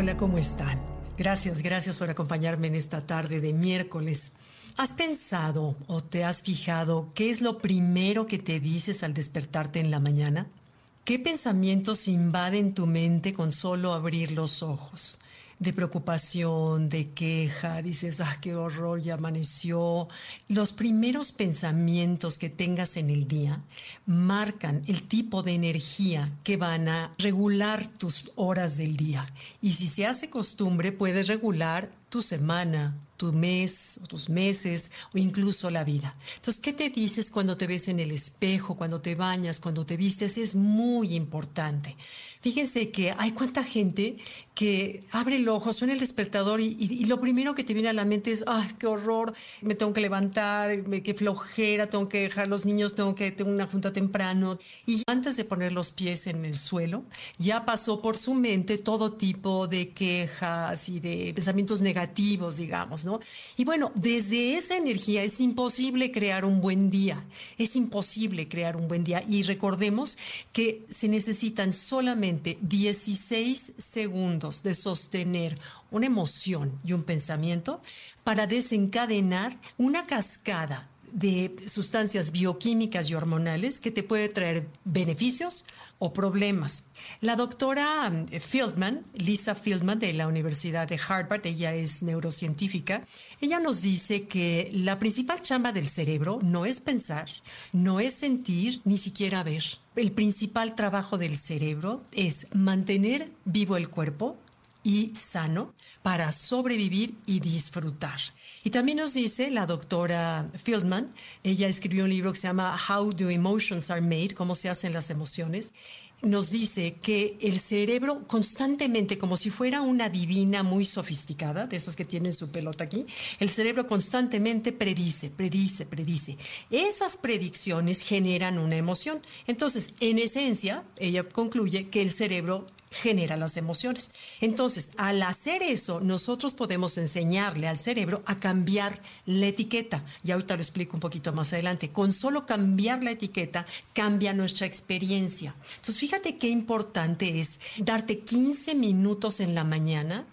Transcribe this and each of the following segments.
Hola, ¿cómo están? Gracias, gracias por acompañarme en esta tarde de miércoles. ¿Has pensado o te has fijado qué es lo primero que te dices al despertarte en la mañana? ¿Qué pensamientos invaden tu mente con solo abrir los ojos? De preocupación, de queja, dices, ah, qué horror, ya amaneció. Los primeros pensamientos que tengas en el día marcan el tipo de energía que van a regular tus horas del día. Y si se hace costumbre, puedes regular tu semana, tu mes, o tus meses, o incluso la vida. Entonces, ¿qué te dices cuando te ves en el espejo, cuando te bañas, cuando te vistes? Es muy importante. Fíjense que hay cuánta gente que abre el ojo, suena el despertador y, lo primero que te viene a la mente es, ay, qué horror, me tengo que levantar, qué flojera, tengo que dejar los niños, tengo que tener una junta temprano. Y antes de poner los pies en el suelo, ya pasó por su mente todo tipo de quejas y de pensamientos negativos, digamos, ¿no? Y bueno, desde esa energía es imposible crear un buen día, es imposible crear un buen día. Y recordemos que se necesitan solamente 16 segundos de sostener una emoción y un pensamiento para desencadenar una cascada de sustancias bioquímicas y hormonales que te puede traer beneficios o problemas. La doctora um, Fieldman, Lisa Fieldman de la Universidad de Harvard, ella es neurocientífica, ella nos dice que la principal chamba del cerebro no es pensar, no es sentir, ni siquiera ver. El principal trabajo del cerebro es mantener vivo el cuerpo, y sano para sobrevivir y disfrutar. Y también nos dice la doctora Fieldman, ella escribió un libro que se llama How Do Emotions Are Made, cómo se hacen las emociones. Nos dice que el cerebro constantemente, como si fuera una divina muy sofisticada, de esas que tienen su pelota aquí, el cerebro constantemente predice, predice, predice. Esas predicciones generan una emoción. Entonces, en esencia, ella concluye que el cerebro genera las emociones. Entonces, al hacer eso, nosotros podemos enseñarle al cerebro a cambiar la etiqueta. Y ahorita lo explico un poquito más adelante. Con solo cambiar la etiqueta, cambia nuestra experiencia. Entonces, fíjate qué importante es darte 15 minutos en la mañana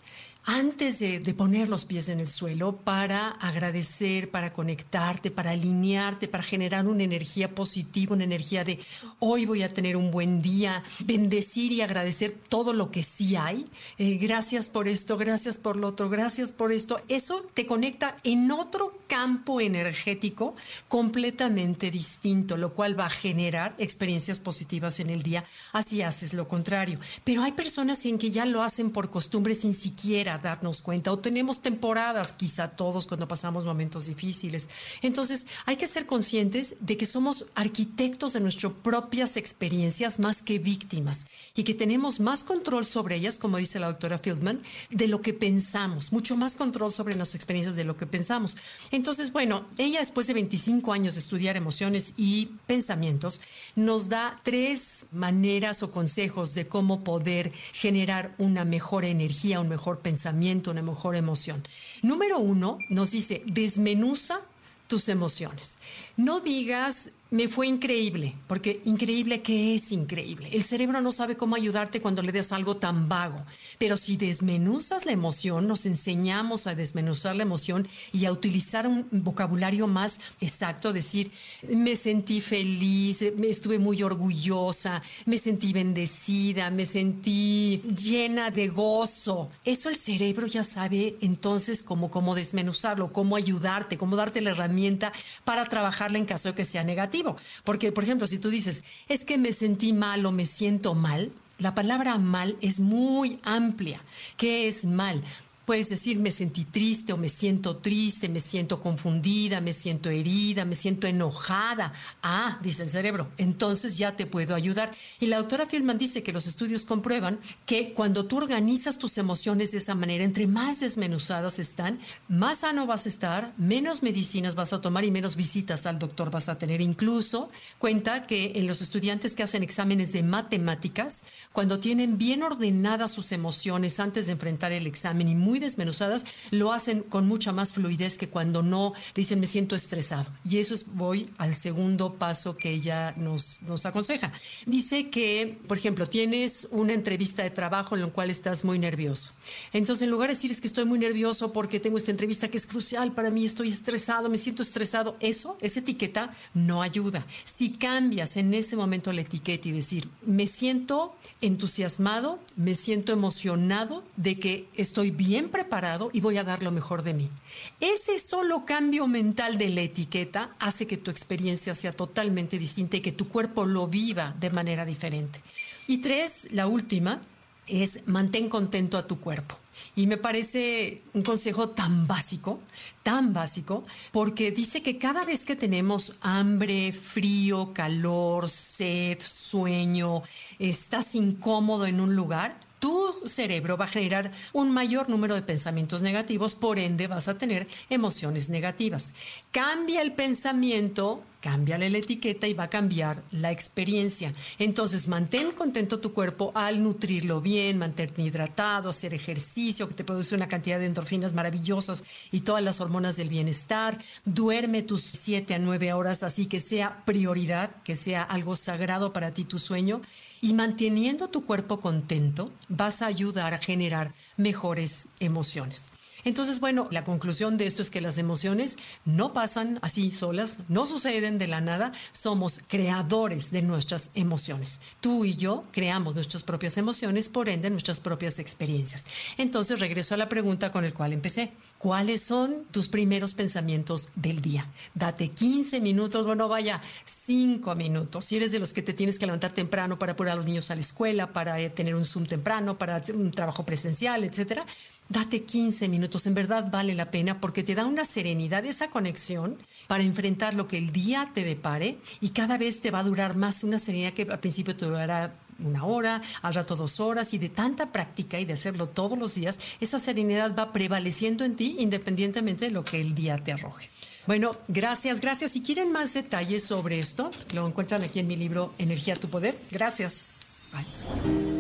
antes de, poner los pies en el suelo para agradecer, para conectarte, para alinearte, para generar una energía positiva, una energía de hoy voy a tener un buen día, bendecir y agradecer todo lo que sí hay. Eh, gracias por esto, gracias por lo otro, gracias por esto. Eso te conecta en otro campo energético completamente distinto, lo cual va a generar experiencias positivas en el día. Así haces lo contrario. Pero hay personas en que ya lo hacen por costumbre sin siquiera darnos cuenta o tenemos temporadas, quizá todos cuando pasamos momentos difíciles. Entonces hay que ser conscientes de que somos arquitectos de nuestras propias experiencias más que víctimas y que tenemos más control sobre ellas, como dice la doctora Fieldman, de lo que pensamos, mucho más control sobre las experiencias de lo que pensamos. Entonces, bueno, ella después de 25 años de estudiar emociones y pensamientos, nos da tres maneras o consejos de cómo poder generar una mejor energía, un mejor pensamiento una mejor emoción. Número uno, nos dice, desmenuza tus emociones. No digas, me fue increíble, porque increíble, ¿qué es increíble? El cerebro no sabe cómo ayudarte cuando le des algo tan vago, pero si desmenuzas la emoción, nos enseñamos a desmenuzar la emoción y a utilizar un vocabulario más exacto, decir, me sentí feliz, me estuve muy orgullosa, me sentí bendecida, me sentí llena de gozo. Eso el cerebro ya sabe entonces cómo, cómo desmenuzarlo, cómo ayudarte, cómo darte la herramienta para trabajarla en caso de que sea Porque, por ejemplo, si tú dices, es que me sentí mal o me siento mal, la palabra mal es muy amplia. ¿Qué es mal? Puedes decir, me sentí triste o me siento triste, me siento confundida, me siento herida, me siento enojada. Ah, dice el cerebro, entonces ya te puedo ayudar. Y la doctora Filman dice que los estudios comprueban que cuando tú organizas tus emociones de esa manera, entre más desmenuzadas están, más sano vas a estar, menos medicinas vas a tomar y menos visitas al doctor vas a tener. Incluso cuenta que en los estudiantes que hacen exámenes de matemáticas, cuando tienen bien ordenadas sus emociones antes de enfrentar el examen y muy muy desmenuzadas, lo hacen con mucha más fluidez que cuando no dicen me siento estresado. Y eso es, voy al segundo paso que ella nos, nos aconseja. Dice que, por ejemplo, tienes una entrevista de trabajo en la cual estás muy nervioso. Entonces, en lugar de decir es que estoy muy nervioso porque tengo esta entrevista que es crucial para mí, estoy estresado, me siento estresado, eso, esa etiqueta no ayuda. Si cambias en ese momento la etiqueta y decir, me siento entusiasmado, me siento emocionado de que estoy bien preparado y voy a dar lo mejor de mí. Ese solo cambio mental de la etiqueta hace que tu experiencia sea totalmente distinta y que tu cuerpo lo viva de manera diferente. Y tres, la última, es mantén contento a tu cuerpo. Y me parece un consejo tan básico, tan básico, porque dice que cada vez que tenemos hambre, frío, calor, sed, sueño, estás incómodo en un lugar, cerebro va a generar un mayor número de pensamientos negativos, por ende vas a tener emociones negativas. Cambia el pensamiento, cambia la etiqueta y va a cambiar la experiencia. Entonces, mantén contento tu cuerpo al nutrirlo bien, mantenerte hidratado, hacer ejercicio que te produce una cantidad de endorfinas maravillosas y todas las hormonas del bienestar. Duerme tus 7 a 9 horas, así que sea prioridad, que sea algo sagrado para ti tu sueño y manteniendo tu cuerpo contento, vas a ayudar a generar mejores emociones. Entonces, bueno, la conclusión de esto es que las emociones no pasan así solas, no suceden de la nada, somos creadores de nuestras emociones. Tú y yo creamos nuestras propias emociones, por ende nuestras propias experiencias. Entonces, regreso a la pregunta con el cual empecé. ¿Cuáles son tus primeros pensamientos del día? Date 15 minutos, bueno, vaya, 5 minutos. Si eres de los que te tienes que levantar temprano para poner a los niños a la escuela, para eh, tener un Zoom temprano, para un trabajo presencial, etcétera, Date 15 minutos, en verdad vale la pena porque te da una serenidad, esa conexión para enfrentar lo que el día te depare y cada vez te va a durar más una serenidad que al principio te durará una hora, al rato dos horas y de tanta práctica y de hacerlo todos los días, esa serenidad va prevaleciendo en ti independientemente de lo que el día te arroje. Bueno, gracias, gracias. Si quieren más detalles sobre esto, lo encuentran aquí en mi libro Energía tu Poder. Gracias. Bye.